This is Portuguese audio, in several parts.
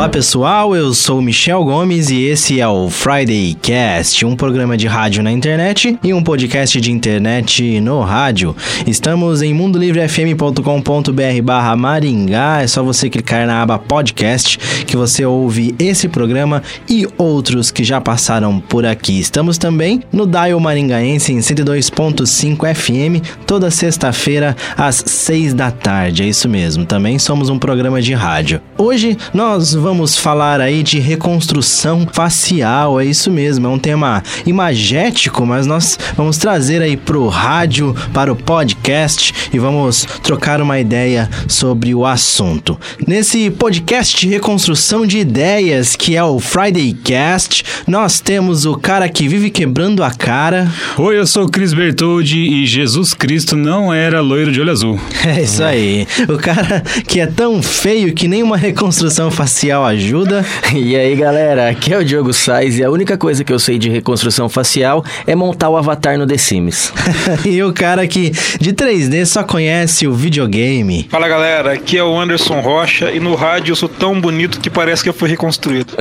Olá pessoal, eu sou Michel Gomes e esse é o Friday Cast, um programa de rádio na internet e um podcast de internet no rádio. Estamos em mundolivrefm.com.br barra Maringá, é só você clicar na aba podcast que você ouve esse programa e outros que já passaram por aqui. Estamos também no Dial Maringaense em 102.5 FM, toda sexta-feira às 6 da tarde, é isso mesmo, também somos um programa de rádio. Hoje nós vamos vamos falar aí de reconstrução facial, é isso mesmo, é um tema imagético, mas nós vamos trazer aí pro rádio, para o podcast e vamos trocar uma ideia sobre o assunto. Nesse podcast de reconstrução de ideias, que é o Friday Cast, nós temos o cara que vive quebrando a cara. Oi, eu sou o Cris Bertoldi e Jesus Cristo não era loiro de olho azul. É isso aí. O cara que é tão feio que nem uma reconstrução facial ajuda. E aí, galera, aqui é o Diogo Sais e a única coisa que eu sei de reconstrução facial é montar o avatar no The Sims. e o cara que de 3D só conhece o videogame. Fala, galera, aqui é o Anderson Rocha e no rádio eu sou tão bonito que parece que eu fui reconstruído.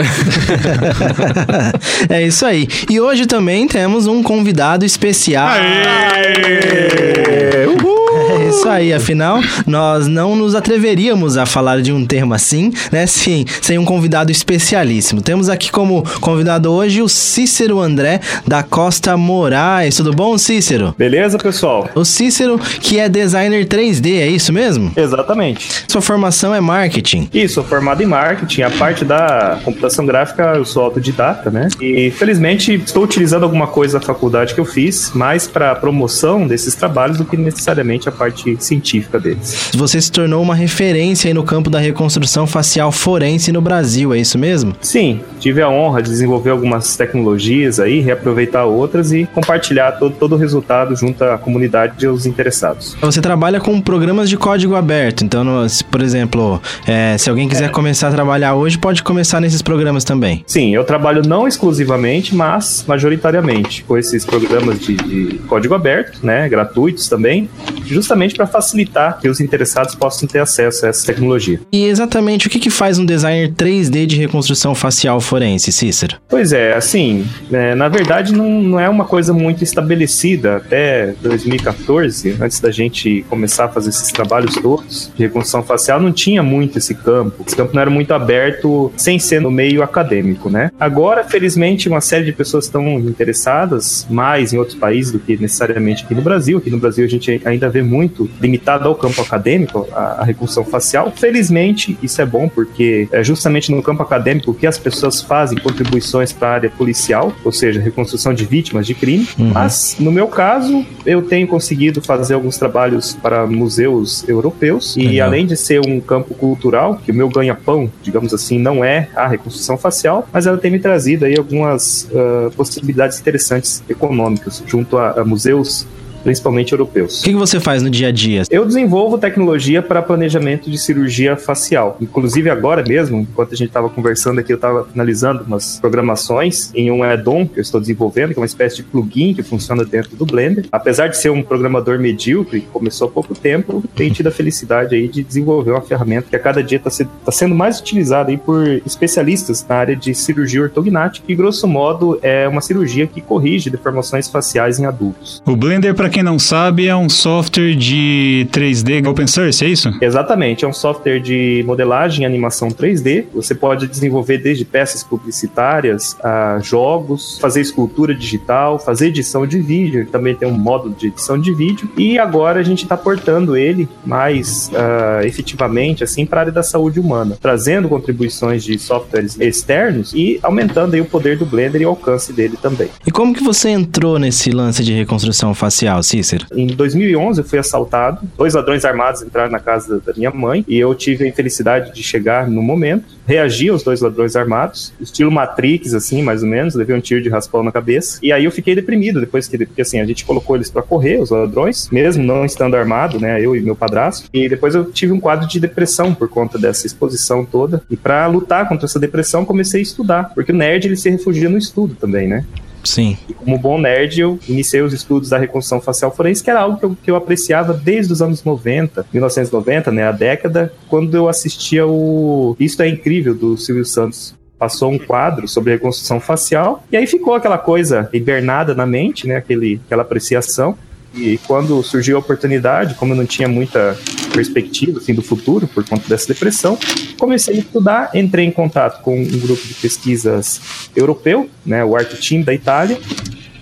é isso aí. E hoje também temos um convidado especial. Aê! Uhul! É isso aí, afinal, nós não nos atreveríamos a falar de um termo assim, né? Sim, sem um convidado especialíssimo. Temos aqui como convidado hoje o Cícero André da Costa Moraes. Tudo bom, Cícero? Beleza, pessoal? O Cícero, que é designer 3D, é isso mesmo? Exatamente. Sua formação é marketing? Isso, sou formado em marketing. A parte da computação gráfica eu sou autodidata, né? E felizmente estou utilizando alguma coisa da faculdade que eu fiz mais para promoção desses trabalhos do que necessariamente a parte científica deles. Você se tornou uma referência aí no campo da reconstrução facial forense forense no Brasil, é isso mesmo? Sim, tive a honra de desenvolver algumas tecnologias aí, reaproveitar outras e compartilhar todo, todo o resultado junto à comunidade e aos interessados. Você trabalha com programas de código aberto, então, por exemplo, é, se alguém quiser é. começar a trabalhar hoje, pode começar nesses programas também? Sim, eu trabalho não exclusivamente, mas majoritariamente com esses programas de, de código aberto, né, gratuitos também, justamente para facilitar que os interessados possam ter acesso a essa tecnologia. E exatamente o que, que faz um designer 3D de reconstrução facial forense, Cícero? Pois é, assim, é, na verdade não, não é uma coisa muito estabelecida até 2014, antes da gente começar a fazer esses trabalhos todos de reconstrução facial, não tinha muito esse campo. Esse campo não era muito aberto sem ser no meio acadêmico, né? Agora, felizmente, uma série de pessoas estão interessadas mais em outros países do que necessariamente aqui no Brasil. Aqui no Brasil a gente ainda vê muito limitado ao campo acadêmico a, a reconstrução facial. Felizmente, isso é bom porque é justamente no campo acadêmico que as pessoas fazem contribuições para a área policial, ou seja, reconstrução de vítimas de crime. Uhum. Mas, no meu caso, eu tenho conseguido fazer alguns trabalhos para museus europeus e, Legal. além de ser um campo cultural, que o meu ganha-pão, digamos assim, não é a reconstrução facial, mas ela tem me trazido aí algumas uh, possibilidades interessantes econômicas junto a, a museus principalmente europeus. O que, você faz no dia a dia? Eu desenvolvo tecnologia para planejamento de cirurgia facial. Inclusive agora mesmo, enquanto a gente estava conversando aqui, eu estava finalizando umas programações em um add-on que eu estou desenvolvendo, que é uma espécie de plugin que funciona dentro do Blender. Apesar de ser um programador medíocre, começou há pouco tempo, tenho tido a felicidade aí de desenvolver uma ferramenta que a cada dia está tá sendo mais utilizada aí por especialistas na área de cirurgia ortognática, que grosso modo é uma cirurgia que corrige deformações faciais em adultos. O Blender, para quem não sabe, é um software de 3D open source, é isso? Exatamente, é um software de modelagem e animação 3D. Você pode desenvolver desde peças publicitárias a jogos, fazer escultura digital, fazer edição de vídeo, também tem um módulo de edição de vídeo. E agora a gente está portando ele mais uh, efetivamente assim para a área da saúde humana, trazendo contribuições de softwares externos e aumentando aí o poder do Blender e o alcance dele também. E como que você entrou nesse lance de reconstrução facial? Cícero? Em 2011 eu fui assaltado, dois ladrões armados entraram na casa da minha mãe e eu tive a infelicidade de chegar no momento reagi aos dois ladrões armados, estilo Matrix, assim, mais ou menos, levei um tiro de raspão na cabeça. E aí eu fiquei deprimido depois que, porque assim, a gente colocou eles para correr, os ladrões, mesmo não estando armado, né, eu e meu padrasto. E depois eu tive um quadro de depressão por conta dessa exposição toda. E para lutar contra essa depressão, comecei a estudar, porque o nerd ele se refugia no estudo também, né? Sim. E como bom nerd, eu iniciei os estudos da reconstrução facial forense, que era algo que eu, que eu apreciava desde os anos 90, 1990, né, a década, quando eu assistia o Isto é Incrível, do Silvio Santos. Passou um quadro sobre reconstrução facial, e aí ficou aquela coisa hibernada na mente, né, aquele, aquela apreciação. E quando surgiu a oportunidade, como eu não tinha muita perspectiva assim, do futuro por conta dessa depressão, comecei a estudar, entrei em contato com um grupo de pesquisas europeu, né, o Art Team da Itália,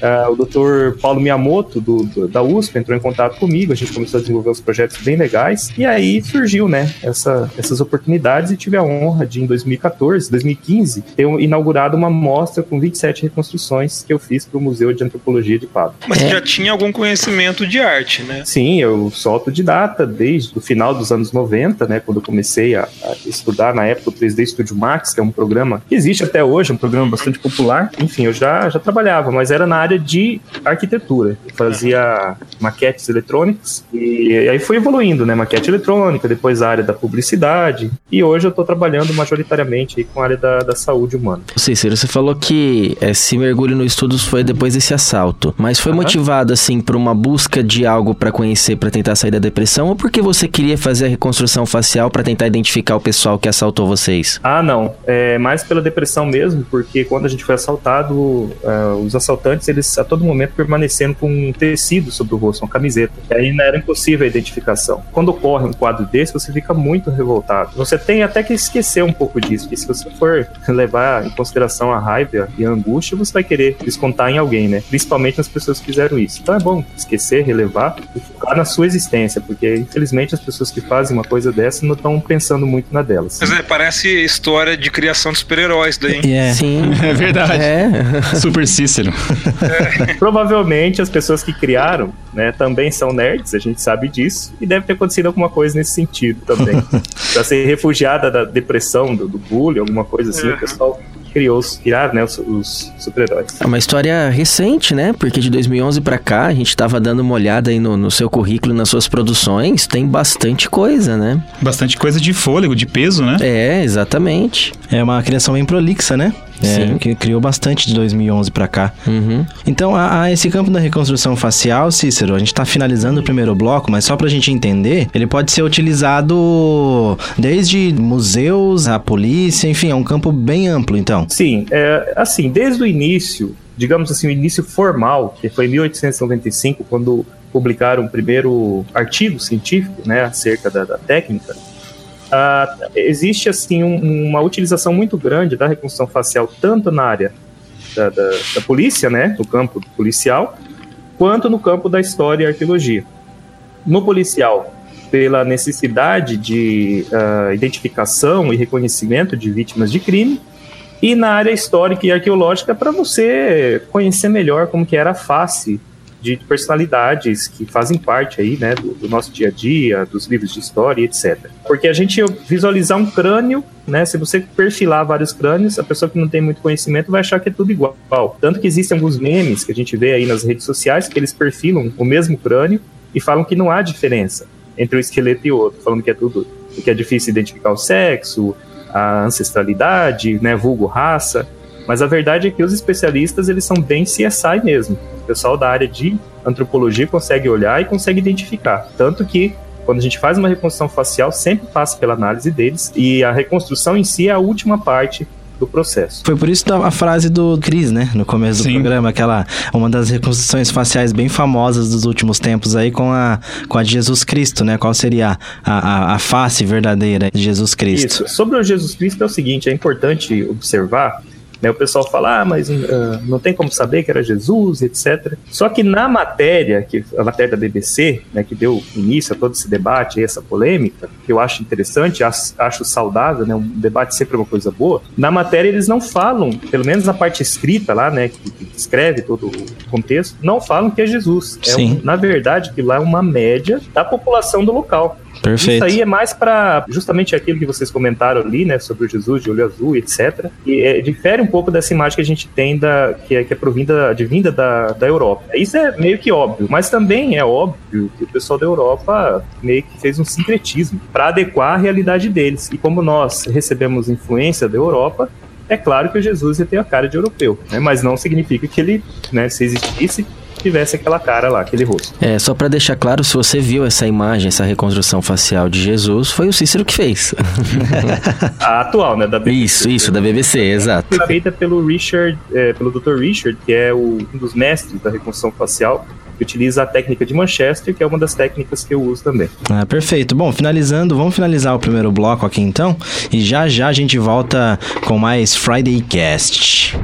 Uh, o Dr. Paulo Miyamoto, do, do, da USP, entrou em contato comigo, a gente começou a desenvolver uns projetos bem legais, e aí surgiu, né, essa, essas oportunidades e tive a honra de, em 2014, 2015, ter inaugurado uma mostra com 27 reconstruções que eu fiz para o Museu de Antropologia de Pado. Mas você já tinha algum conhecimento de arte, né? Sim, eu sou autodidata desde o final dos anos 90, né, quando eu comecei a, a estudar na época o 3D Studio Max, que é um programa que existe até hoje, um programa bastante popular. Enfim, eu já, já trabalhava, mas era na área de arquitetura. Eu fazia maquetes eletrônicas e, e aí foi evoluindo, né? Maquete eletrônica, depois a área da publicidade e hoje eu estou trabalhando majoritariamente com a área da, da saúde humana. Cícero, você falou que esse mergulho no estudos foi depois desse assalto, mas foi uhum. motivado assim por uma busca de algo para conhecer, para tentar sair da depressão ou porque você queria fazer a reconstrução facial para tentar identificar o pessoal que assaltou vocês? Ah, não. É mais pela depressão mesmo, porque quando a gente foi assaltado, uh, os assaltantes eles a todo momento permanecendo com um tecido sobre o rosto, uma camiseta. E aí não era impossível a identificação. Quando ocorre um quadro desse, você fica muito revoltado. Você tem até que esquecer um pouco disso, porque se você for levar em consideração a raiva e a angústia, você vai querer descontar em alguém, né? Principalmente nas pessoas que fizeram isso. Então é bom esquecer, relevar e focar na sua existência, porque infelizmente as pessoas que fazem uma coisa dessa não estão pensando muito na delas. Mas é, parece história de criação de super-heróis daí. Yeah. Sim. É verdade. É. Super Cícero. Provavelmente as pessoas que criaram, né, também são nerds, a gente sabe disso, e deve ter acontecido alguma coisa nesse sentido também. pra ser refugiada da depressão, do, do bullying, alguma coisa assim, o pessoal criou, criaram, né, os, os super-heróis. É uma história recente, né? Porque de 2011 para cá, a gente tava dando uma olhada aí no, no seu currículo, nas suas produções, tem bastante coisa, né? Bastante coisa de fôlego, de peso, né? É, exatamente. É uma criação bem prolixa, né? É, que criou bastante de 2011 para cá. Uhum. Então, a, a, esse campo da reconstrução facial, Cícero, a gente tá finalizando o primeiro bloco, mas só pra gente entender, ele pode ser utilizado desde museus, a polícia, enfim, é um campo bem amplo, então. Sim, é, assim, desde o início, digamos assim, o início formal, que foi em 1895, quando publicaram o primeiro artigo científico, né, acerca da, da técnica, Uh, existe assim um, uma utilização muito grande da reconstrução facial tanto na área da, da, da, polícia, né, no campo policial, quanto no campo da história e arqueologia. No policial, pela necessidade de uh, identificação e reconhecimento de vítimas de crime, e na área histórica e arqueológica para você conhecer melhor como que era a face de personalidades que fazem parte aí, né, do, do, nosso dia a dia, dos livros de história, etc. Porque a gente visualizar um crânio, né, se você perfilar vários crânios, a pessoa que não tem muito conhecimento vai achar que é tudo igual. Tanto que existem alguns memes que a gente vê aí nas redes sociais que eles perfilam o mesmo crânio e falam que não há diferença entre um esqueleto e outro, falando que é tudo, que é difícil identificar o sexo, a ancestralidade, né, vulgo raça. Mas a verdade é que os especialistas eles são bem CSI mesmo. O pessoal da área de antropologia consegue olhar e consegue identificar. Tanto que quando a gente faz uma reconstrução facial, sempre passa pela análise deles e a reconstrução em si é a última parte do processo. Foi por isso a frase do Cris, né, no começo do Sim. programa, aquela uma das reconstruções faciais bem famosas dos últimos tempos aí com a com a de Jesus Cristo, né? Qual seria a, a, a face verdadeira de Jesus Cristo? Isso. Sobre o Jesus Cristo é o seguinte, é importante observar né, o pessoal fala, ah, mas uh, não tem como saber que era Jesus, etc. Só que na matéria, que a matéria da BBC, né, que deu início a todo esse debate, essa polêmica, que eu acho interessante, acho, acho saudável, né, um debate sempre é uma coisa boa. Na matéria eles não falam, pelo menos na parte escrita lá, né, que, que escreve todo o contexto, não falam que é Jesus. É um, na verdade, que lá é uma média da população do local. Perfeito. Isso aí é mais para justamente aquilo que vocês comentaram ali, né, sobre o Jesus de olho azul, etc. E é, difere um pouco dessa imagem que a gente tem da que é, que é provinda, da, da Europa. Isso é meio que óbvio, mas também é óbvio que o pessoal da Europa meio que fez um sincretismo para adequar a realidade deles. E como nós recebemos influência da Europa, é claro que o Jesus ter a cara de europeu, né? mas não significa que ele, né, se existisse, tivesse aquela cara lá, aquele rosto. É, só para deixar claro, se você viu essa imagem, essa reconstrução facial de Jesus, foi o Cícero que fez. a atual, né, da BBC. Isso, isso, da BBC, exato. Foi feita pelo Richard, é, pelo Dr. Richard, que é o, um dos mestres da reconstrução facial, que utiliza a técnica de Manchester, que é uma das técnicas que eu uso também. Ah, perfeito. Bom, finalizando, vamos finalizar o primeiro bloco aqui então, e já já a gente volta com mais Friday Cast.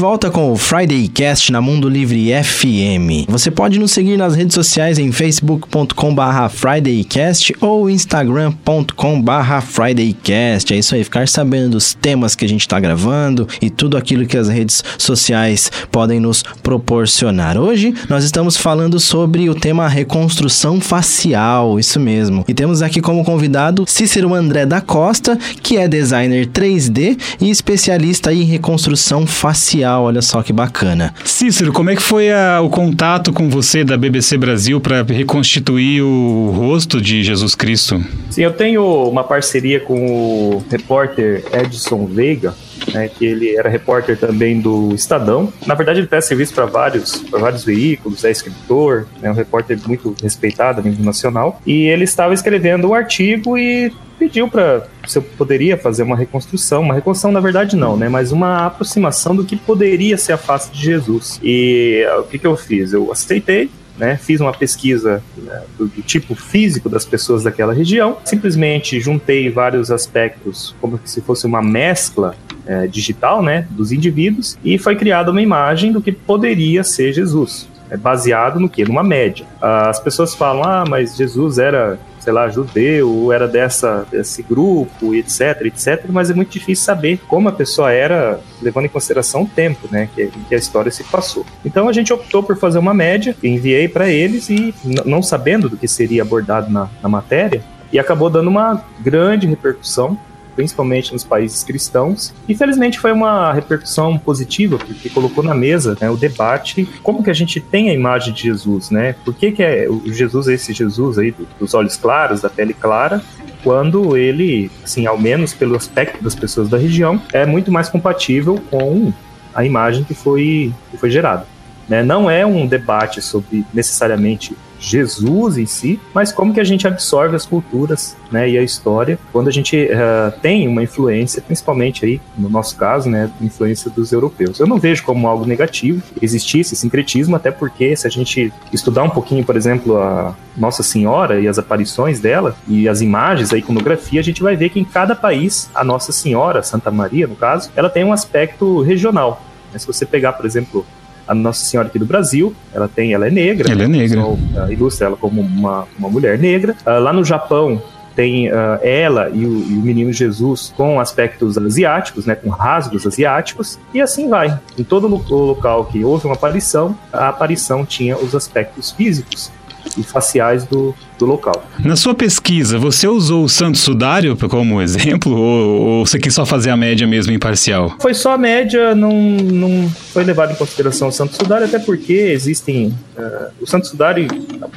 Volta com o Friday Cast na Mundo Livre FM. Você pode nos seguir nas redes sociais em facebook.com/fridaycast ou instagram.com/fridaycast. É isso aí, ficar sabendo dos temas que a gente está gravando e tudo aquilo que as redes sociais podem nos proporcionar. Hoje nós estamos falando sobre o tema reconstrução facial, isso mesmo. E temos aqui como convidado Cícero André da Costa, que é designer 3D e especialista em reconstrução facial olha só que bacana. Cícero, como é que foi a, o contato com você da BBC Brasil para reconstituir o rosto de Jesus Cristo? Sim, eu tenho uma parceria com o repórter Edson Veiga, né, que ele era repórter também do Estadão. Na verdade, ele presta serviço para vários, vários veículos, é escritor, é um repórter muito respeitado a nível nacional. E ele estava escrevendo um artigo e pediu para se eu poderia fazer uma reconstrução, uma reconstrução na verdade não, né, mas uma aproximação do que poderia ser a face de Jesus. E o que, que eu fiz? Eu aceitei, né, fiz uma pesquisa né, do, do, tipo físico das pessoas daquela região, simplesmente juntei vários aspectos, como se fosse uma mescla é, digital né, dos indivíduos, e foi criada uma imagem do que poderia ser Jesus. É baseado no que? Numa média. As pessoas falam, ah, mas Jesus era sei lá, judeu, era dessa, desse grupo, etc, etc, mas é muito difícil saber como a pessoa era, levando em consideração o tempo, né, que, que a história se passou. Então a gente optou por fazer uma média, enviei para eles e, não sabendo do que seria abordado na, na matéria, e acabou dando uma grande repercussão principalmente nos países cristãos. Infelizmente foi uma repercussão positiva, porque colocou na mesa né, o debate como que a gente tem a imagem de Jesus, né? Por que, que é o Jesus, esse Jesus aí dos olhos claros, da pele clara, quando ele, assim, ao menos pelo aspecto das pessoas da região, é muito mais compatível com a imagem que foi, que foi gerada. Né? Não é um debate sobre necessariamente Jesus em si, mas como que a gente absorve as culturas né, e a história quando a gente uh, tem uma influência, principalmente aí, no nosso caso, né, influência dos europeus. Eu não vejo como algo negativo existir esse sincretismo, até porque se a gente estudar um pouquinho, por exemplo, a Nossa Senhora e as aparições dela e as imagens, a iconografia, a gente vai ver que em cada país, a Nossa Senhora, Santa Maria, no caso, ela tem um aspecto regional. Se você pegar, por exemplo, a Nossa Senhora aqui do Brasil, ela tem, ela é negra. Ela é negra. O uh, ilustra ela como uma, uma mulher negra. Uh, lá no Japão tem uh, ela e o, e o, menino Jesus com aspectos asiáticos, né, com rasgos asiáticos, e assim vai. Em todo o local que houve uma aparição, a aparição tinha os aspectos físicos e faciais do, do local. Na sua pesquisa, você usou o Santo Sudário como exemplo ou, ou, você quis só fazer a média mesmo imparcial? Foi só a média, não, não foi levado em consideração o Santo Sudário, até porque existem. Uh, o Santo Sudário,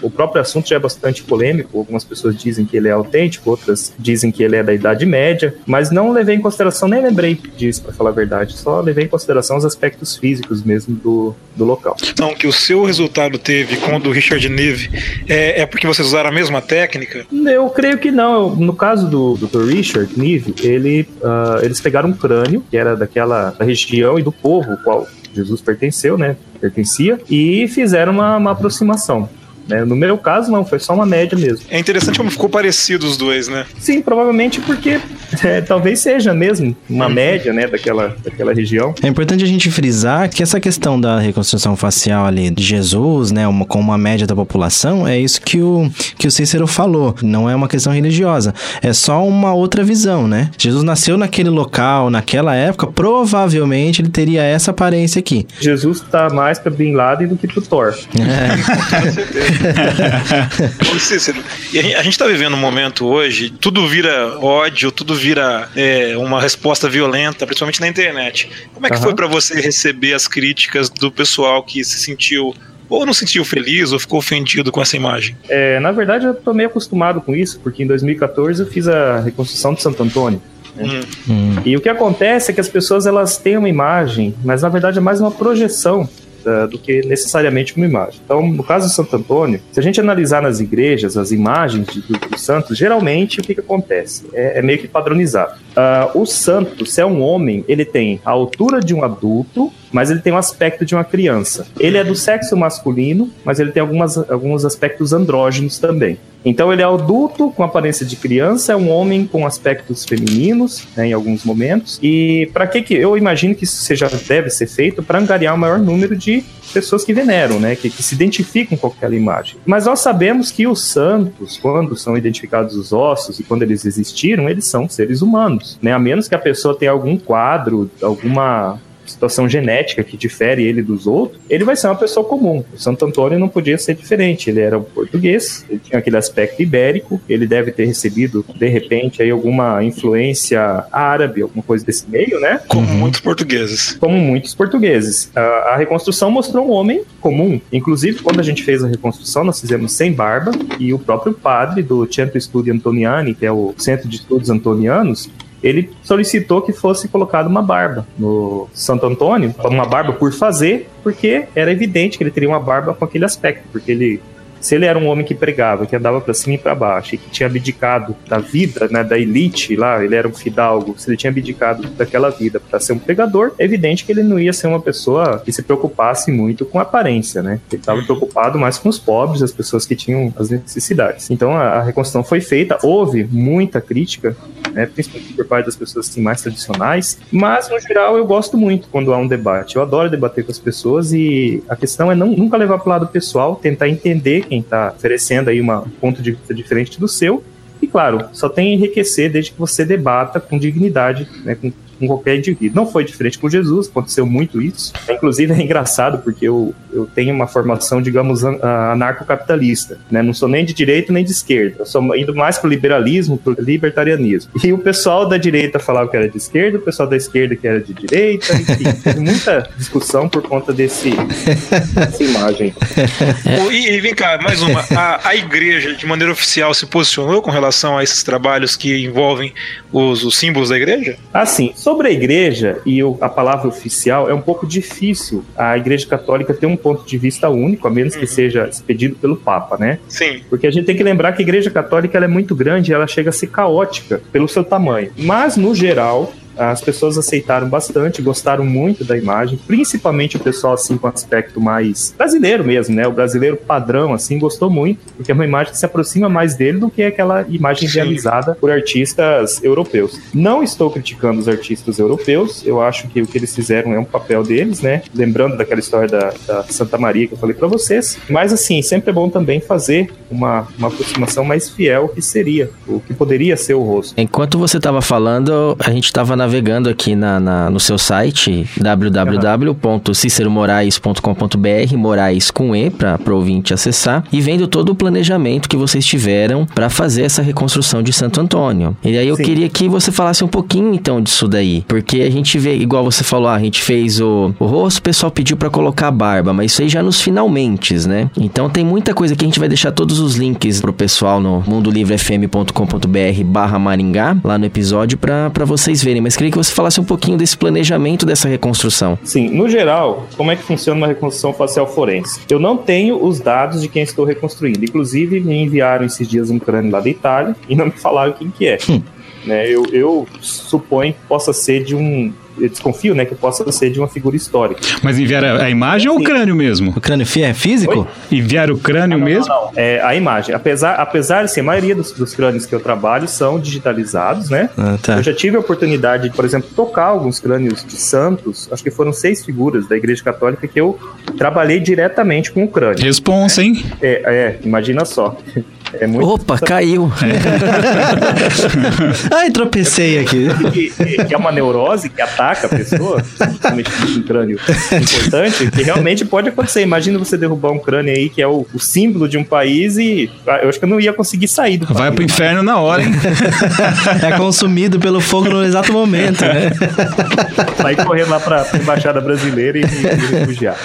o próprio assunto já é bastante polêmico. Algumas pessoas dizem que ele é autêntico, outras dizem que ele é da Idade Média, mas não levei em consideração, nem lembrei disso, para falar a verdade. Só levei em consideração os aspectos físicos mesmo do, do local. Não, que o seu resultado teve com o do Richard Neve é, é porque vocês usaram a mesma técnica? Eu creio que não. No caso do Dr. Richard Neve, ele, uh, eles pegaram um crânio, que era daquela da região e do povo qual Jesus pertenceu, né? Pertencia, e fizeram uma, uma aproximação. Né? No meu caso, não, foi só uma média mesmo. É interessante como ficou parecido os dois, né? Sim, provavelmente porque É, talvez seja mesmo uma média, né, daquela, daquela região. É importante a gente frisar que essa questão da reconstrução facial ali de Jesus, né, uma, com uma média da população, é isso que o, que o Cícero falou. Não é uma questão religiosa. É só uma outra visão, né? Jesus nasceu naquele local, naquela época, provavelmente ele teria essa aparência aqui. Jesus tá mais pra Bin Laden do que pro Thor. Ô, Cícero, e a gente- a gente tá vivendo um momento hoje, tudo vira ódio, tudo vira é, uma resposta violenta, principalmente na internet. Como é que Aham. foi pra você receber as críticas do pessoal que se sentiu ou não se sentiu feliz ou ficou ofendido com essa imagem? É, na verdade, eu tô meio acostumado com isso, porque em 2014 eu fiz a reconstrução de Santo Antônio. Hum. Hum. E o que acontece é que as pessoas elas têm uma imagem, mas na verdade é mais uma projeção ah, do que necessariamente uma imagem. Então, no caso de Santo Antônio, se a gente analisar nas igrejas as imagens de- do- santos, geralmente o que, que acontece? É, é meio que padronizado. Ah, o santo, se é um homem, ele tem a altura de um adulto, mas ele tem um aspecto de uma criança. Ele é do sexo masculino, mas ele tem algumas, alguns aspectos andrógenos também. Então ele é adulto com aparência de criança, é um homem com aspectos femininos, né, em alguns momentos. E para que que eu imagino que isso seja deve ser feito para angariar o maior número de pessoas que veneram, né, que, que se identificam com aquela imagem. Mas nós sabemos que os santos, quando são identificados os ossos e quando eles existiram, eles são seres humanos, né? A menos que a pessoa tenha algum quadro, alguma situação genética que difere ele dos outros, ele vai ser uma pessoa comum. O Santo Antônio não podia ser diferente. Ele era um português, ele tinha aquele aspecto ibérico, ele deve ter recebido, de repente, aí alguma influência árabe, alguma coisa desse meio, né? Como muitos portugueses. como muitos portugueses. A, a reconstrução mostrou um homem comum. Inclusive, quando a gente fez a reconstrução, nós fizemos sem barba e o próprio padre do Centro Studi Antoniani, que é o Centro de Estudos Antonianos, ele solicitou que fosse colocada uma barba no Santo Antônio, uma barba por fazer, porque era evidente que ele teria uma barba com aquele aspecto, porque ele se ele era um homem que pregava, que andava para cima e para baixo, e que tinha abdicado da vida, né, da elite lá, ele era um fidalgo, se ele tinha abdicado daquela vida para ser um pregador, é evidente que ele não ia ser uma pessoa que se preocupasse muito com aparência, né? Ele estava preocupado mais com os pobres, as pessoas que tinham as necessidades. Então a, a reconstrução foi feita, houve muita crítica, né, principalmente por parte das pessoas assim, mais tradicionais, mas no geral eu gosto muito quando há um debate. Eu adoro debater com as pessoas e a questão é não, nunca levar para o lado pessoal, tentar entender quem está oferecendo aí uma- um ponto de vista diferente do seu. E claro, só tem a enriquecer desde que você debata com dignidade, né, com, com qualquer indivíduo. Não foi diferente com Jesus, aconteceu muito isso. Inclusive é engraçado porque eu, eu tenho uma formação, digamos, an- anarcocapitalista. Né? Não sou nem de direita nem de esquerda. Eu sou indo mais pro liberalismo, pro libertarianismo. E o pessoal da direita falava que era de esquerda, o pessoal da esquerda que era de direita, enfim, teve muita discussão por conta desse, dessa imagem. E, e vem cá, mais uma. A, a igreja, de maneira oficial, se posicionou com relação a esses trabalhos que envolvem os, os símbolos da igreja? Assim, sobre a igreja e a palavra oficial, é um pouco difícil a igreja católica ter um ponto de vista único, a menos que seja expedido pelo Papa, né? Sim. Porque a gente tem que lembrar que a igreja católica é muito grande e ela chega a ser caótica pelo seu tamanho. Mas, no geral, as pessoas aceitaram bastante, gostaram muito da imagem, principalmente o pessoal assim com aspecto mais brasileiro mesmo, né? O brasileiro padrão assim gostou muito, porque é uma imagem que se aproxima mais dele do que aquela imagem Sim. realizada por artistas europeus. Não estou criticando os artistas europeus, eu acho que o que eles fizeram é um papel deles, né? Lembrando daquela história da, da Santa Maria que eu falei para vocês. Mas assim, sempre é bom também fazer uma, uma aproximação mais fiel que seria o que poderia ser o rosto. Enquanto você estava falando, a gente estava navegando aqui na, na- no seu site www.ciceromorais.com.br, Morais com E, para o ouvinte acessar, e vendo todo o planejamento que vocês tiveram para fazer essa reconstrução de Santo Antônio. E aí eu Sim. queria que você falasse um pouquinho então disso daí, porque a gente vê, igual você falou, ah, a gente fez o, o rosto, o pessoal pediu para colocar a barba, mas isso aí já nos finalmente, né? Então tem muita coisa que a gente vai deixar todos os links pro pessoal no mundolivrefm.com.br barra Maringá, lá no episódio, pra vocês verem. Mas queria que você falasse um pouquinho desse planejamento dessa reconstrução. Sim, no geral, como é que funciona uma reconstrução facial forense? Eu não tenho os dados de quem estou reconstruindo. Inclusive, me enviaram esses dias um crânio lá da Itália e não me falaram quem que é. né? Eu, eu suponho que possa ser de um eu desconfio, né, que possa ser de uma figura histórica. Mas enviaram a imagem ou o crânio mesmo? O crânio é físico? Oi? Enviaram o crânio não, mesmo? Não, não, É a imagem. Apesar, apesar assim, a maioria dos, dos crânios que eu trabalho são digitalizados, né? Ah, tá. Eu já tive a oportunidade de, por exemplo, tocar alguns crânios de santos. Acho que foram seis figuras da Igreja Católica que eu trabalhei diretamente com o crânio. Responsa, né? hein? É, é, imagina só. É muito... Opa, caiu. Ai, tropecei aqui. Que, é uma neurose que ataca a pessoa, principalmente um crânio importante, que realmente pode acontecer. Imagina você derrubar um crânio aí que é o, o símbolo de um país e ah, eu acho que eu não ia conseguir sair do Vai país. pro inferno na hora, hein? é consumido pelo fogo no exato momento, né? Sair correndo lá pra, pra embaixada brasileira e me refugiar.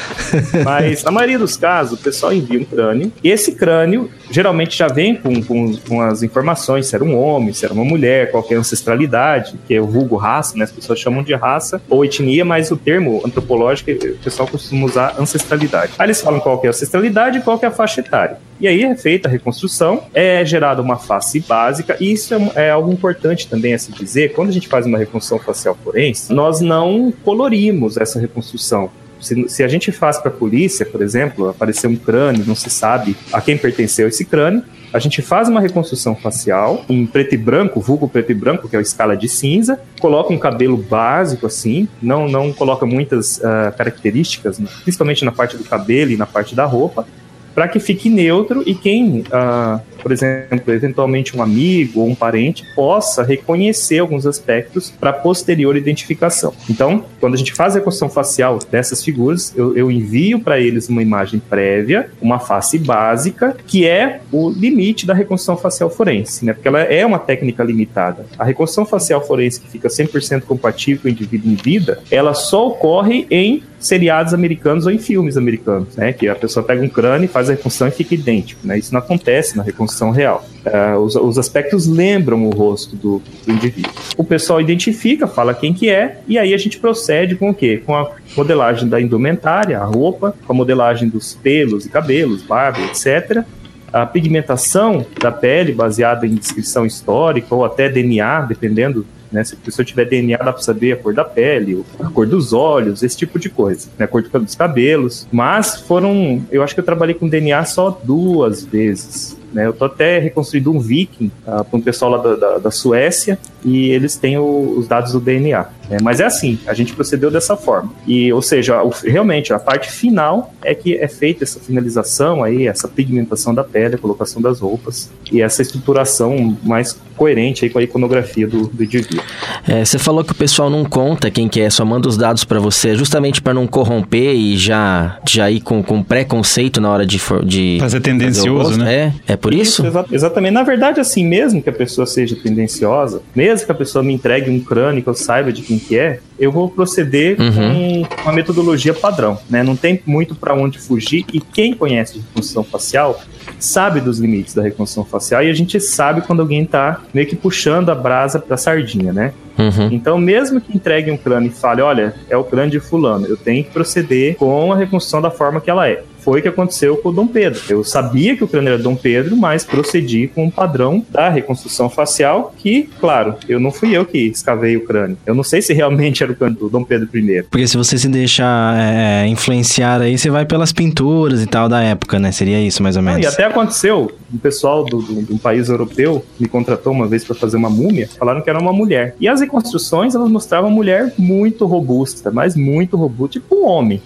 Mas, na maioria dos casos, o pessoal envia um crânio e esse crânio geralmente já vem com, com, com, as informações se era um homem, se era uma mulher, qual é a ancestralidade, que é o vulgo raça, né? As pessoas chamam de raça ou etnia, mas o termo antropológico o pessoal costuma usar ancestralidade. Aí eles falam qual é a ancestralidade e qual é a faixa etária. E aí é feita a reconstrução, é gerada uma face básica, e isso é, é, algo importante também a se dizer. Quando a gente faz uma reconstrução facial forense, nós não colorimos essa reconstrução. Se, se, a gente faz para a polícia, por exemplo, aparecer um crânio, não se sabe a quem pertenceu esse crânio, a gente faz uma reconstrução facial em preto e branco, vulgo preto e branco, que é a escala de cinza, coloca um cabelo básico assim, não, não coloca muitas uh, características, principalmente na parte do cabelo e na parte da roupa, para que fique neutro e quem, uh, por exemplo, eventualmente um amigo ou um parente possa reconhecer alguns aspectos para posterior identificação. Então, quando a gente faz a reconstrução facial dessas figuras, eu, eu envio para eles uma imagem prévia, uma face básica, que é o limite da reconstrução facial forense, né? Porque ela é uma técnica limitada. A reconstrução facial forense que fica 100% compatível com o indivíduo em vida, ela só ocorre em seriados americanos ou em filmes americanos, né? Que a pessoa pega um crânio faz a reconstrução e fica idêntico, né? Isso não acontece na reconstrução real. Uh, os, os, aspectos lembram o rosto do, do, indivíduo. O pessoal identifica, fala quem que é, e aí a gente procede com o quê? Com a modelagem da indumentária, a roupa, com a modelagem dos pelos e cabelos, barba, etc., a pigmentação da pele baseada em descrição histórica ou até DNA, dependendo né? Se a pessoa tiver DNA, dá para saber a cor da pele, a cor dos olhos, esse tipo de coisa, né? A cor dos cabelos. Mas foram, eu acho que eu trabalhei com DNA só duas vezes. Né, eu tô até reconstruindo um viking uh, para um pessoal lá da, da, da, Suécia e eles têm o, os dados do DNA. Né, mas é assim, a gente procedeu dessa forma. E, ou seja, o, realmente a parte final é que é feita essa finalização aí, essa pigmentação da pele, a colocação das roupas e essa estruturação mais coerente aí com a iconografia do, do indivíduo. É, você falou que o pessoal não conta quem que é, só manda os dados para você, justamente para não corromper e já, já ir com, com preconceito na hora de... de Fazer tendencioso, né? É, é por isso? isso? exatamente. Na verdade, assim, mesmo que a pessoa seja tendenciosa, mesmo que a pessoa me entregue um crânio que eu saiba de quem que é, eu vou proceder uhum. com uma metodologia padrão, né? Não tem muito para onde fugir e quem conhece de reconstrução facial sabe dos limites da reconstrução facial e a gente sabe quando alguém está meio que puxando a brasa para sardinha, né? Uhum. Então, mesmo que entregue um crânio e fale, olha, é o crânio de fulano, eu tenho que proceder com a reconstrução da forma que ela é foi o que aconteceu com o Dom Pedro. Eu sabia que o crânio era Dom Pedro, mas procedi com o um padrão da reconstrução facial, que, claro, eu não fui eu que escavei o crânio. Eu não sei se realmente era o crânio do Dom Pedro I. Porque se você se deixar é, influenciar aí, você vai pelas pinturas e tal da época, né? Seria isso, mais ou menos. e até aconteceu, um pessoal do, do, de um país europeu me contratou uma vez para fazer uma múmia, falaram que era uma mulher. E as reconstruções, elas mostravam uma mulher muito robusta, mas muito robusta, tipo um homem.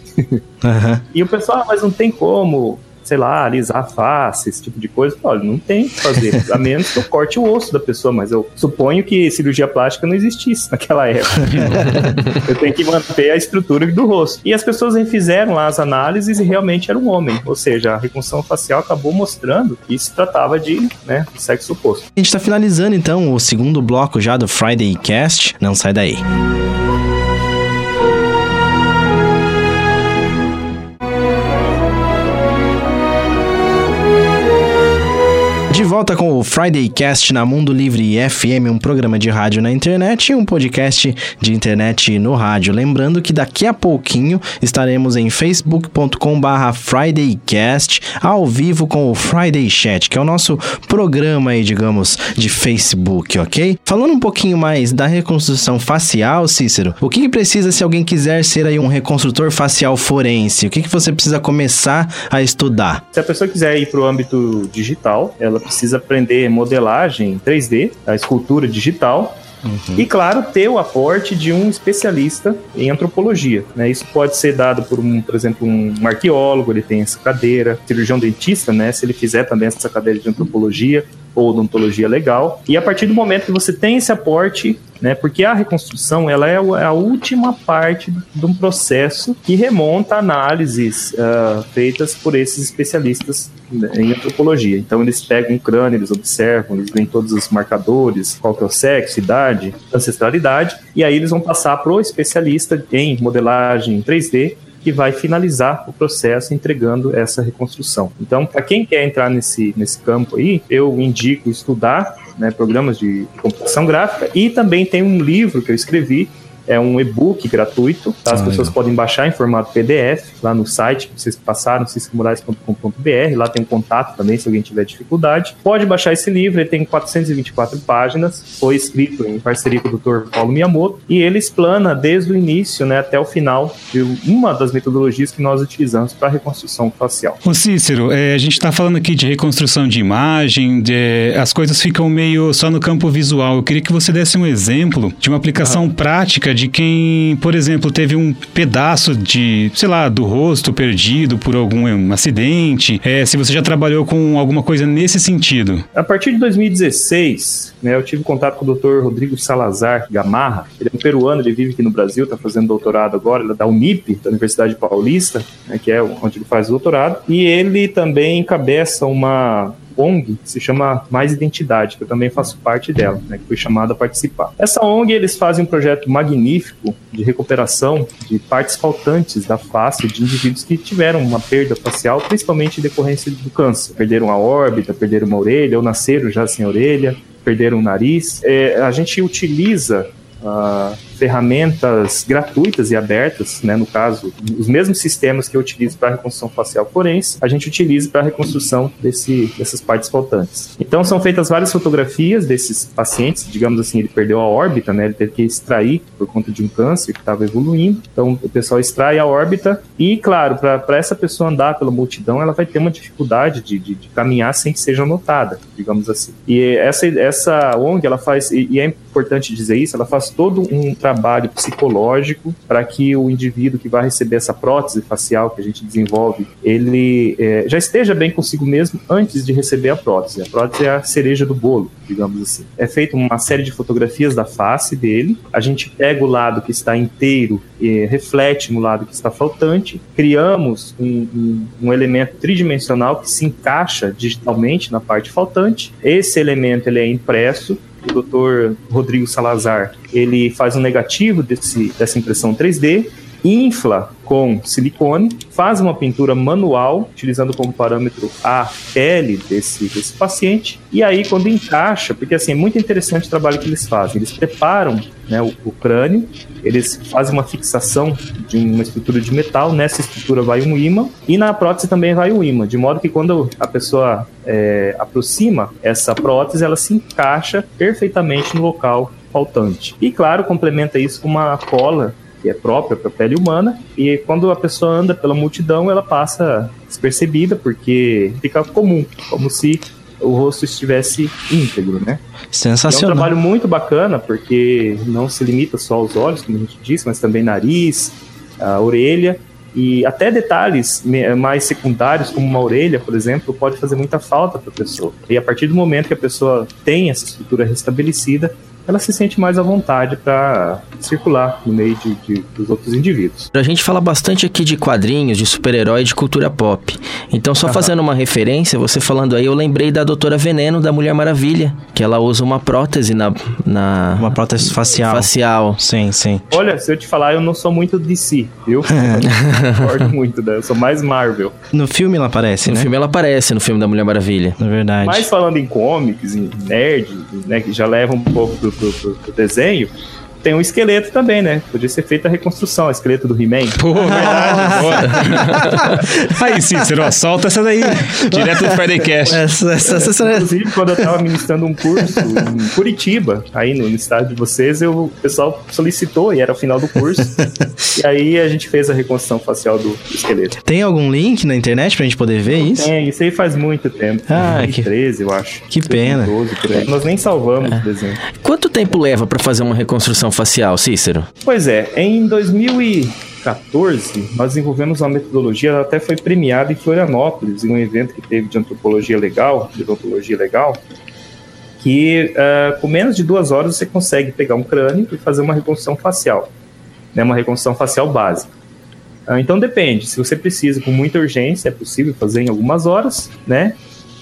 Uhum. E o pessoal, ah, mas não tem como, sei lá, alisar a face, esse tipo de coisa. Olha, não tem o que fazer, a menos que eu corte o osso da pessoa, mas eu suponho que cirurgia plástica não existisse naquela época. eu tenho que manter a estrutura do rosto. E as pessoas refizeram lá as análises e realmente era um homem, ou seja, a reconstrução facial acabou mostrando que se tratava de né, sexo oposto. A gente está finalizando então o segundo bloco já do Friday Cast. Não sai daí. De De volta com o Friday Cast na Mundo Livre FM, um programa de rádio na internet e um podcast de internet no rádio. Lembrando que daqui a pouquinho estaremos em facebook.com/barra FridayCast ao vivo com o Friday Chat, que é o nosso programa aí, digamos, de Facebook, ok? Falando um pouquinho mais da reconstrução facial, Cícero, o que, que precisa se alguém quiser ser aí um reconstrutor facial forense? O que, que você precisa começar a estudar? Se a pessoa quiser ir para o âmbito digital, ela precisa aprender modelagem 3D, a escultura digital, Uhum. E, claro, ter o aporte de um especialista em antropologia. Né? Isso pode ser dado por, um, por exemplo, um arqueólogo, ele tem essa cadeira, cirurgião dentista, né? se ele fizer também essa cadeira de antropologia ou odontologia legal. E a partir do momento que você tem esse aporte, né, porque a reconstrução ela é a última parte de um processo que remonta a análises uh, feitas por esses especialistas né, em antropologia. Então eles pegam um crânio, eles observam, eles veem todos os marcadores, qual que é o sexo, idade, ancestralidade, e aí eles vão passar para o especialista em modelagem 3D que vai finalizar o processo entregando essa reconstrução. Então, para quem quer entrar nesse, nesse campo aí, eu indico estudar né, programas de computação gráfica e também tem um livro que eu escrevi é um e-book gratuito, tá? as ah, pessoas legal. podem baixar em formato PDF lá no site que vocês passaram, ciscomorais.com.br. Lá tem um contato também se alguém tiver dificuldade. Pode baixar esse livro, ele tem 424 páginas, foi escrito em parceria com o Dr. Paulo Miyamoto e ele explana desde o início né, até o final de uma das metodologias que nós utilizamos para reconstrução facial. Ô Cícero, é, a gente está falando aqui de reconstrução de imagem, de, as coisas ficam meio só no campo visual. Eu queria que você desse um exemplo de uma aplicação ah. prática de quem, por exemplo, teve um pedaço de, sei lá, do rosto perdido por algum um acidente. É, se você já trabalhou com alguma coisa nesse sentido. A partir de 2016, né, eu tive contato com o Dr. Rodrigo Salazar Gamarra. Ele é um peruano, ele vive aqui no Brasil, está fazendo doutorado agora, ele é da Unip, da Universidade Paulista, né, que é onde ele faz o doutorado. E ele também encabeça uma ONG que se chama Mais Identidade, que eu também faço parte dela, né, que fui chamado a participar. Essa ONG, eles fazem um projeto magnífico de recuperação de partes faltantes da face de indivíduos que tiveram uma perda facial, principalmente em decorrência do câncer. Perderam a órbita, perderam uma orelha, ou nasceram já sem orelha, perderam o nariz. É, a gente utiliza uh, ferramentas gratuitas e abertas, né, no caso, os mesmos sistemas que eu utilizo para reconstrução facial forense, a gente utiliza para a reconstrução desse, dessas partes faltantes. Então são feitas várias fotografias desses pacientes, digamos assim, ele perdeu a órbita, né, ele teve que extrair por conta de um câncer que estava evoluindo, então o pessoal extrai a órbita e, claro, para essa pessoa andar pela multidão, ela vai ter uma dificuldade de, de, de, caminhar sem que seja notada, digamos assim. E essa, essa ONG, ela faz, e, e é importante dizer isso, ela faz todo um trabalho trabalho psicológico para que o indivíduo que vai receber essa prótese facial que a gente desenvolve, ele é, já esteja bem consigo mesmo antes de receber a prótese. A prótese é a cereja do bolo, digamos assim. É feita uma série de fotografias da face dele, a gente pega o lado que está inteiro e reflete no lado que está faltante, criamos um, um, um elemento tridimensional que se encaixa digitalmente na parte faltante. Esse elemento ele é impresso o Dr. Rodrigo Salazar, ele faz um negativo desse, dessa impressão 3D, infla com silicone, faz uma pintura manual, utilizando como parâmetro a pele desse, desse paciente, e aí quando encaixa, porque assim, é muito interessante o trabalho que eles fazem, eles preparam né, o, o crânio, eles fazem uma fixação de uma estrutura de metal, nessa estrutura vai um imã, e na prótese também vai um imã, de modo que quando a pessoa é, aproxima essa prótese, ela se encaixa perfeitamente no local faltante. E claro, complementa isso com uma cola que é própria para a pele humana, e quando a pessoa anda pela multidão, ela passa despercebida, porque fica comum, como se o rosto estivesse íntegro, né? Sensacional. é um trabalho muito bacana, porque não se limita só aos olhos, como a gente disse, mas também nariz, a orelha, e até detalhes mais secundários, como uma orelha, por exemplo, pode fazer muita falta para a pessoa. E a partir do momento que a pessoa tem essa estrutura restabelecida, ela se sente mais à vontade para circular no meio de, de, dos outros indivíduos. A gente fala bastante aqui de quadrinhos, de super-herói, de cultura pop. Então, só fazendo uma referência, você falando aí, eu lembrei da Doutora Veneno, da Mulher Maravilha, que ela usa uma prótese na... na... Uma prótese facial. Facial. Sim, sim. Olha, se eu te falar, eu não sou muito DC, viu? Eu concordo muito, né? Eu sou mais Marvel. No filme ela aparece, No né? filme ela aparece, no filme da Mulher Maravilha. Na verdade. Mas falando em comics, em nerd, né, que já leva um pouco pro, pro- pro- pro desenho, tem um esqueleto também, né? Podia ser feita a reconstrução, o esqueleto do He-Man. Pô, verdade. Aí, Cícero, solta essa daí. Direto do Friday Cast. Essa, essa, essa- Inclusive, quando eu estava ministrando um curso em Curitiba, aí no, estado de vocês, eu, o pessoal solicitou e era o final do curso. e aí a gente fez a reconstrução facial do, esqueleto. Tem algum link na internet pra gente poder ver isso? É, isso aí faz muito tempo. Ah, que- 2013, eu acho. que pena. 2012, por aí. Nós nem salvamos o desenho. Quanto tempo leva pra fazer uma reconstrução facial, Cícero? Pois é, em 2014 nós desenvolvemos uma metodologia, ela até foi premiada em Florianópolis, em um evento que teve de antropologia legal, de odontologia legal, que ah, com menos de duas horas você consegue pegar um crânio e fazer uma reconstrução facial, né, uma reconstrução facial básica. Ah, então depende, se você precisa com muita urgência, é possível fazer em algumas horas, né?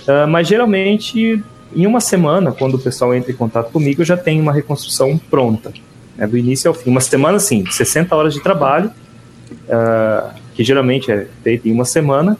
Ah, mas geralmente em uma semana, quando o pessoal entra em contato comigo, eu já tenho uma reconstrução pronta né, do início ao fim. Uma semana, sim, 60 horas de trabalho, ah, que geralmente é feito em uma semana,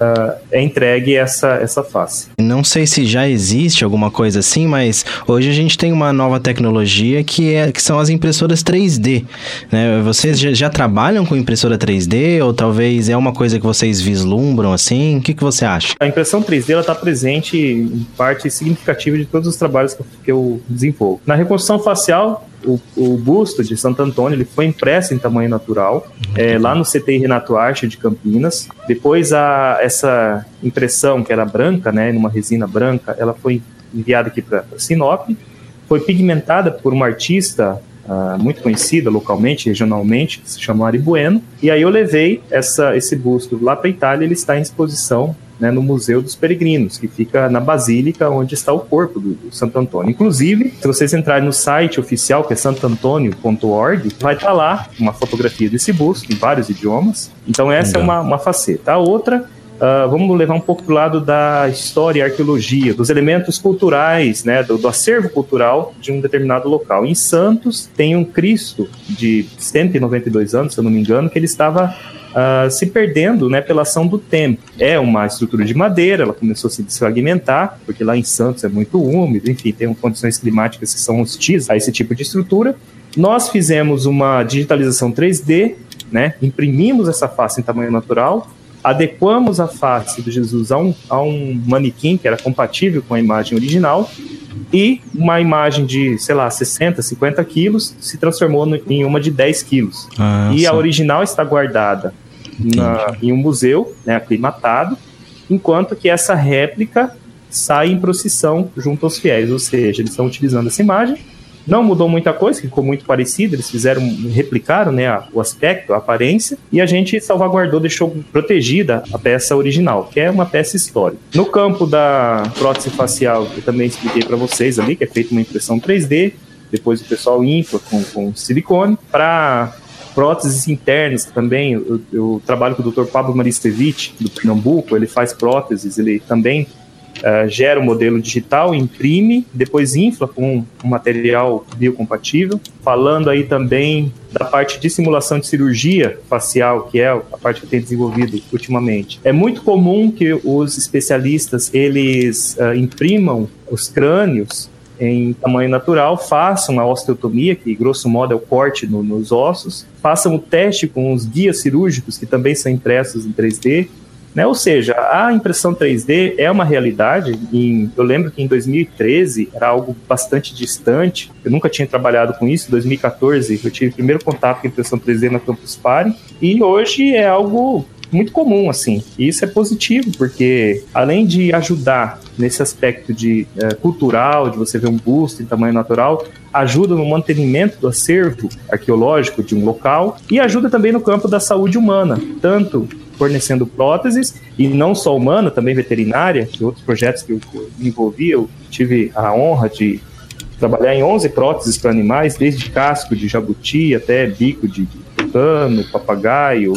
ah, é entregue essa, essa face. Não sei se já existe alguma coisa assim, mas hoje a gente tem uma nova tecnologia que, é, que são as impressoras 3D. né? Vocês já, já trabalham com impressora 3D ou talvez é uma coisa que vocês vislumbram assim? O que, que você acha? A impressão 3D está presente em parte significativa de todos os trabalhos que eu, que eu desenvolvo. Na reconstrução facial, o, o busto de Santo Antônio ele foi impresso em tamanho natural, é, lá no CTI Renato Arte de Campinas. Depois, a, essa impressão, que era branca, né, numa resina branca, ela foi enviada aqui para Sinop, foi pigmentada por uma artista ah, muito conhecida localmente, regionalmente, se chama Ari Bueno. E aí eu levei essa, esse busto lá para Itália, ele está em exposição né, no Museu dos Peregrinos, que fica na Basílica, onde está o corpo do, do Santo Antônio. Inclusive, se vocês entrarem no site oficial, que é santoantonio.org, vai estar lá uma fotografia desse busto, em vários idiomas. Então, essa é uma, uma faceta. A outra Uh, vamos levar um pouco para o lado da história e arqueologia, dos elementos culturais, né, do, do, acervo cultural de um determinado local. Em Santos tem um Cristo de 192 anos, se eu não me engano, que ele estava uh, se perdendo né, pela ação do tempo. É uma estrutura de madeira, ela começou a se desfragmentar, porque lá em Santos é muito úmido, enfim, tem condições climáticas que são hostis a esse tipo de estrutura. Nós fizemos uma digitalização 3D, né, imprimimos essa face em tamanho natural, adequamos a face de Jesus a um, a um manequim que era compatível com a imagem original e uma imagem de, sei lá, 60, 50 quilos se transformou no, em uma de 10 quilos. Ah, e a sim. original está guardada na, em um museu, né, aclimatado, enquanto que essa réplica sai em procissão junto aos fiéis, ou seja, eles estão utilizando essa imagem não mudou muita coisa, ficou muito parecido. Eles fizeram, replicaram né, o aspecto, a aparência, e a gente salvaguardou, deixou protegida a peça original, que é uma peça histórica. No campo da prótese facial, que eu também expliquei para vocês ali, que é feita uma impressão 3D, depois o pessoal infla com, com silicone, para próteses internas também, eu, eu trabalho com o Dr. Pablo Maristevich, do Pernambuco, ele faz próteses, ele também Uh, gera o um modelo digital, imprime, depois infla com um material biocompatível. Falando aí também da parte de simulação de cirurgia facial, que é a parte que tenho desenvolvido ultimamente. É muito comum que os especialistas eles uh, imprimam os crânios em tamanho natural, façam a osteotomia, que grosso modo é o corte no, nos ossos, façam o teste com os guias cirúrgicos, que também são impressos em 3D, né? Ou seja, a impressão 3D é uma realidade. Em, eu lembro que em 2013 era algo bastante distante. Eu nunca tinha trabalhado com isso. Em 2014 eu tive o primeiro contato com impressão 3D na Campus Party. E hoje é algo muito comum, assim. E isso é positivo, porque além de ajudar nesse aspecto de eh, cultural, de você ver um busto em tamanho natural, ajuda no mantenimento do acervo arqueológico de um local e ajuda também no campo da saúde humana, tanto fornecendo próteses e não só humana, também veterinária, que outros projetos que eu me envolvi, eu tive a honra de trabalhar em 11 próteses para animais, desde casco de jabuti até bico de tucano, papagaio,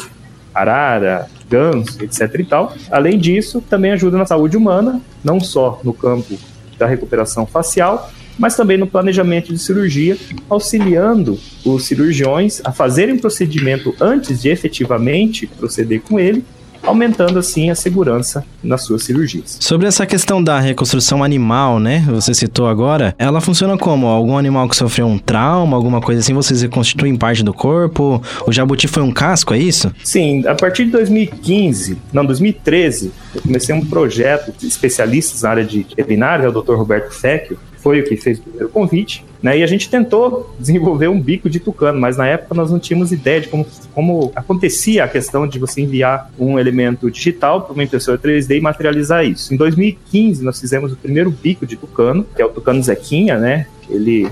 arara, ganso, etc e tal. Além disso, também ajuda na saúde humana, não só no campo da recuperação facial, mas também no planejamento de cirurgia, auxiliando os cirurgiões a fazerem o procedimento antes de efetivamente proceder com ele aumentando assim a segurança nas suas cirurgias. Sobre essa questão da reconstrução animal, né? Você citou agora, ela funciona como? Algum animal que sofreu um trauma, alguma coisa assim, vocês reconstituem parte do corpo? O jabuti foi um casco, é isso? Sim, a partir de 2015, não, 2013, eu comecei um projeto de especialistas na área de veterinária, é o Dr. Roberto Fecchio, foi o que fez o primeiro convite, né? E a gente tentou desenvolver um bico de tucano, mas na época nós não tínhamos ideia de como, como acontecia a questão de você enviar um elemento digital para uma impressora 3D e materializar isso. Em 2015 nós fizemos o primeiro bico de tucano, que é o tucano Zequinha, né? Ele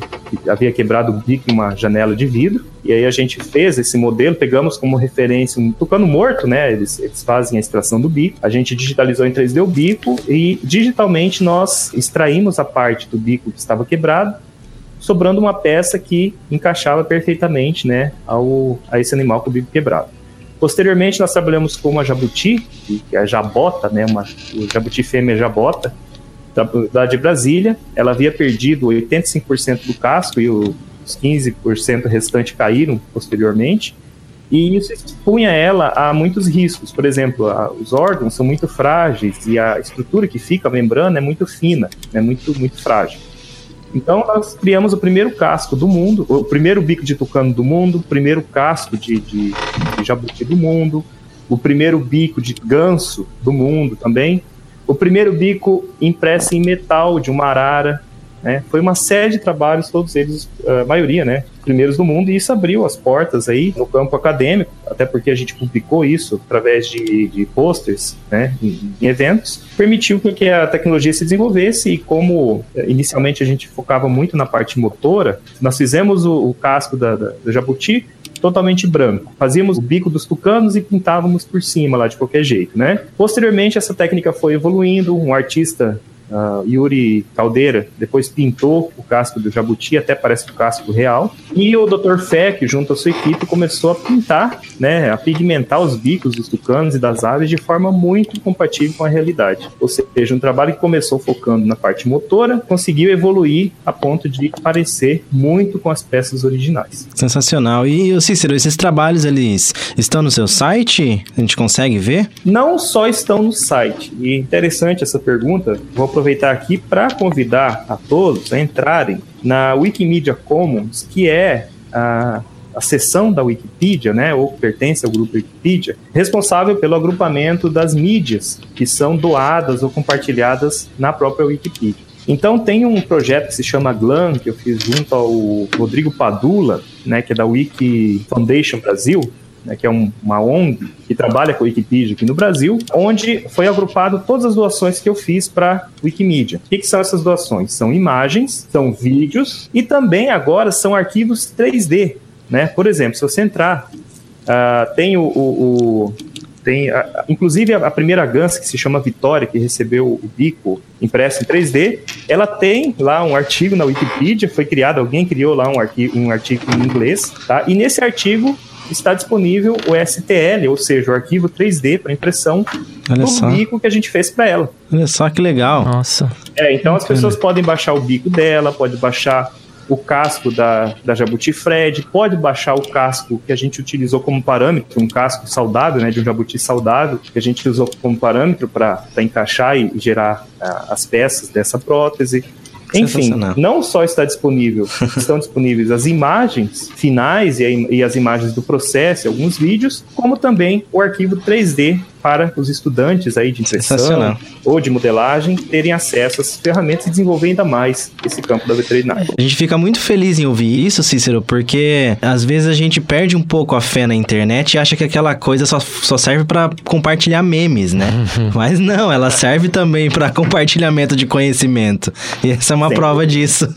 havia quebrado o bico em uma janela de vidro, e aí a gente fez esse modelo, pegamos como referência um tucano morto, né? Eles, eles fazem a extração do bico, a gente digitalizou em 3D o bico e digitalmente nós extraímos a parte do bico que estava quebrado, sobrando uma peça que encaixava perfeitamente, né, ao, a esse animal com o bico quebrado. Posteriormente, nós trabalhamos com uma jabuti, que é a jabota, né, uma, o jabuti fêmea jabota, da, de Brasília. Ela havia perdido 85% do casco e os 15% restante caíram posteriormente. E isso expunha ela a muitos riscos. Por exemplo, a, os órgãos são muito frágeis e a estrutura que fica, a membrana, é muito fina, é muito, muito frágil. Então, nós criamos o primeiro casco do mundo, o primeiro bico de tucano do mundo, o primeiro casco de, de, de jabuti do mundo, o primeiro bico de ganso do mundo também, o primeiro bico impresso em metal de uma arara. Né? Foi uma série de trabalhos, todos eles, a maioria, né? Primeiros do mundo, e isso abriu as portas aí no campo acadêmico, até porque a gente publicou isso através de, de posters, né? Em, em eventos, permitiu que a tecnologia se desenvolvesse e como eh, inicialmente a gente focava muito na parte motora, nós fizemos o, o casco da, da, da Jabuti totalmente branco. Fazíamos o bico dos tucanos e pintávamos por cima lá de qualquer jeito, né? Posteriormente, essa técnica foi evoluindo. Um artista Uh, Yuri Caldeira depois pintou o casco do jabuti, até parece o casco real. E o Dr. Feck, junto à sua equipe, começou a pintar, né, a pigmentar os bicos dos tucanos e das aves de forma muito compatível com a realidade. Ou seja, um trabalho que começou focando na parte motora, conseguiu evoluir a ponto de parecer muito com as peças originais. Sensacional. E, Cícero, esses trabalhos, eles estão no seu site? A gente consegue ver? Não só estão no site. E interessante essa pergunta. Vou aproveitar aqui para convidar a todos a entrarem na Wikimedia Commons, que é a, a seção da Wikipedia, né, ou pertence ao grupo Wikipedia, responsável pelo agrupamento das mídias que são doadas ou compartilhadas na própria Wikipedia. Então tem um projeto que se chama GLAM, que eu fiz junto ao Rodrigo Padula, né, que é da Wiki Foundation Brasil, né, que é um, uma ONG que trabalha com Wikipedia aqui no Brasil, onde foi agrupado todas as doações que eu fiz para Wikimedia. O que, que, são essas doações? São imagens, são vídeos e também agora são arquivos 3D. Né? Por exemplo, se você entrar, uh, tem o, o, o tem, inclusive, a, a, primeira Gans, que se chama Vitória, que recebeu o bico impresso em 3D, ela tem lá um artigo na Wikipedia, foi criado, alguém criou lá um artigo, um artigo em inglês, tá? E nesse artigo está disponível o STL, ou seja, o arquivo 3D para impressão Olha do só. bico que a gente fez para ela. Olha só que legal. Nossa. É, então as pessoas podem baixar o bico dela, pode baixar o casco da, da Jabuti Fred, pode baixar o casco que a gente utilizou como parâmetro, um casco saudável, né, de um jabuti saudável, que a gente usou como parâmetro para encaixar e gerar uh, as peças dessa prótese. Enfim, não só está disponível, estão disponíveis as imagens finais e, e as imagens do processo, alguns vídeos, como também o arquivo 3D para os estudantes aí de impressão ou de modelagem terem acesso a essas ferramentas e desenvolver ainda mais esse campo da veterinária. A gente fica muito feliz em ouvir isso, Cícero, porque às vezes a gente perde um pouco a fé na internet e acha que aquela coisa só, só serve para compartilhar memes, né? Mas não, ela serve também para compartilhamento de conhecimento. E essa é uma prova disso.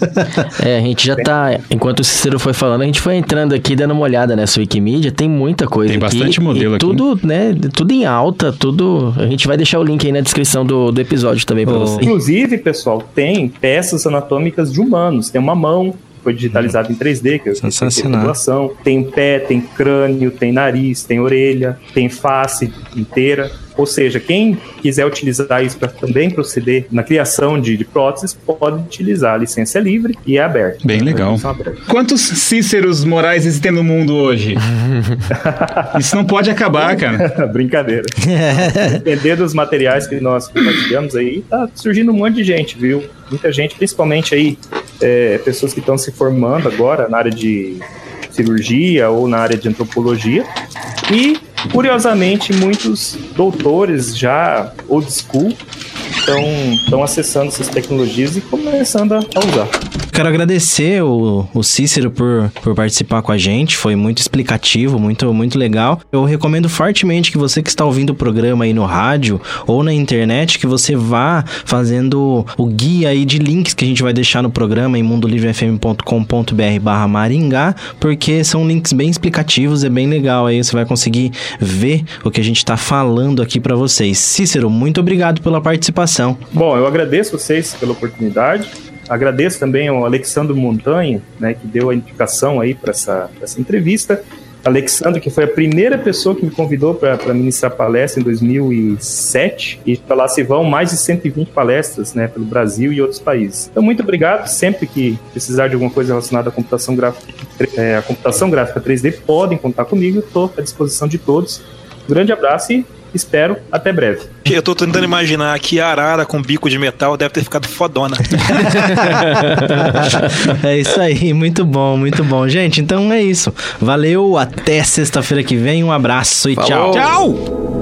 é, a gente já tá, enquanto o Cícero foi falando, a gente foi entrando aqui dando uma olhada nessa Wikimedia, tem muita coisa tem aqui. Tem bastante modelo e aqui. Tudo, né, tudo em alta pauta, tudo. A gente vai deixar o link aí na descrição do, do episódio também pra Oh. você. Inclusive, pessoal, tem peças anatômicas de humanos. Tem uma mão, foi digitalizada em 3D, que que Sensacional. tem população. Tem pé, tem crânio, tem nariz, tem orelha, tem face inteira. Ou seja, quem quiser utilizar isso para também proceder na criação de, de próteses, pode utilizar. A licença é livre e é aberta. Bem legal. Licença aberta. Quantos Cíceros Morais existem no mundo hoje? Isso não pode acabar, cara. Brincadeira. Depender dos materiais que nós compartilhamos aí, tá surgindo um monte de gente, viu? Muita gente, principalmente aí, é, pessoas que estão se formando agora na área de cirurgia ou na área de antropologia. E, curiosamente, muitos doutores já old school estão acessando essas tecnologias e começando a a usar. Quero agradecer o, o Cícero por, por participar com a gente, foi muito explicativo, muito, muito legal. Eu recomendo fortemente que você que está ouvindo o programa aí no rádio ou na internet, que você vá fazendo o guia aí de links que a gente vai deixar no programa em mundolivrefm.com.br barra Maringá, porque são links bem explicativos, é bem legal aí, você vai conseguir ver o que a gente está falando aqui para vocês. Cícero, muito obrigado pela participação. Bom, eu agradeço vocês pela oportunidade. Agradeço também ao Alexandre Montanha, né, que deu a indicação aí para essa, essa entrevista. Alexandre, que foi a primeira pessoa que me convidou para ministrar palestra em 2007, e para lá se vão mais de 120 palestras né, pelo Brasil e outros países. Então, muito obrigado. Sempre que precisar de alguma coisa relacionada à computação gráfica, é, à computação gráfica 3D, podem contar comigo. Estou à disposição de todos. Grande abraço e espero até breve. Eu tô tentando imaginar que a arara com bico de metal deve ter ficado fodona. é isso aí, muito bom, muito bom. Gente, então é isso. Valeu, até sexta-feira que vem. Um abraço e tchau. Falou. Tchau!